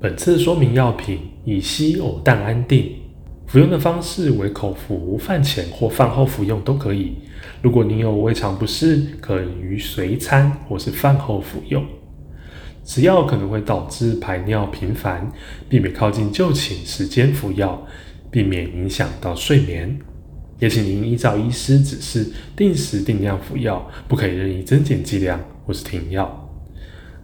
本次说明药品以醯偶氮安定，服用的方式为口服，饭前或饭后服用都可以。如果您有胃肠不适，可于随餐或是饭后服用。此药可能会导致排尿频繁，避免靠近就寝时间服药，避免影响到睡眠。也请您依照医师指示，定时定量服药，不可以任意增减剂量或是停药。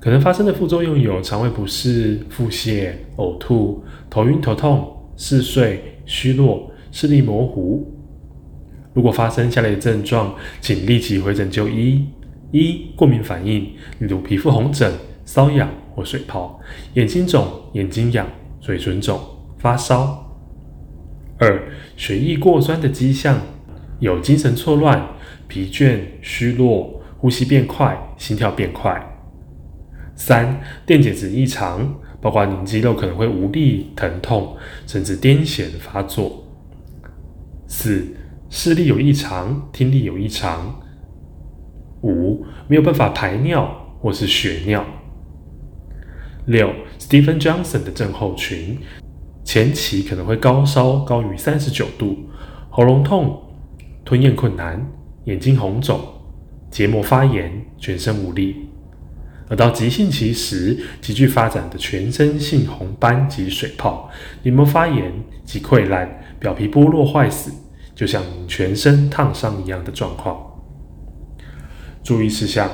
可能发生的副作用有肠胃不适、腹泻、呕吐、头晕头痛、嗜睡、虚弱、视力模糊。如果发生下列症状，请立即回诊就医：一、过敏反应，例如皮肤红疹、瘙痒或水泡；眼睛肿、眼睛痒、嘴唇肿、发烧；二、血液过酸的迹象，有精神错乱、疲倦、虚弱、呼吸变快、心跳变快。三、电解质异常，包括您肌肉可能会无力、疼痛，甚至癫痫发作。四、视力有异常，听力有异常。五、没有办法排尿或是血尿。六、Stephen Johnson 的症候群，前期可能会高烧高于三十九度，喉咙痛、吞咽困难、眼睛红肿、结膜发炎、全身无力。而到急性期时，急剧发展的全身性红斑及水泡、黏膜发炎及溃烂、表皮剥落坏死，就像全身烫伤一样的状况。注意事项：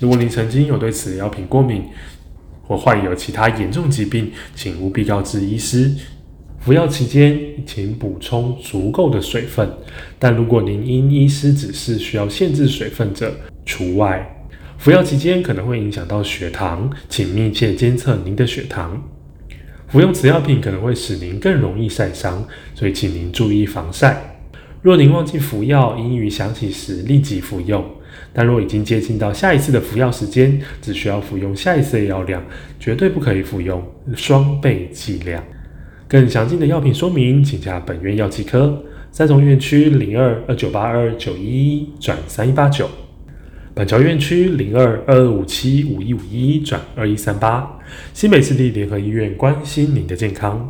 如果您曾经有对此药品过敏，或患有其他严重疾病，请务必告知医师。服药期间，请补充足够的水分，但如果您因医师指示需要限制水分者，除外。服药期间可能会影响到血糖，请密切监测您的血糖。服用此药品可能会使您更容易晒伤，所以请您注意防晒。若您忘记服药，应于想起时立即服用。但若已经接近到下一次的服药时间，只需要服用下一次的药量，绝对不可以服用双倍剂量。更详尽的药品说明，请加本院药剂科三重院区零二二九八二九一一转三一八九。板桥院区零二二二五七五一五一转二一三八，新北市立联合医院关心您的健康。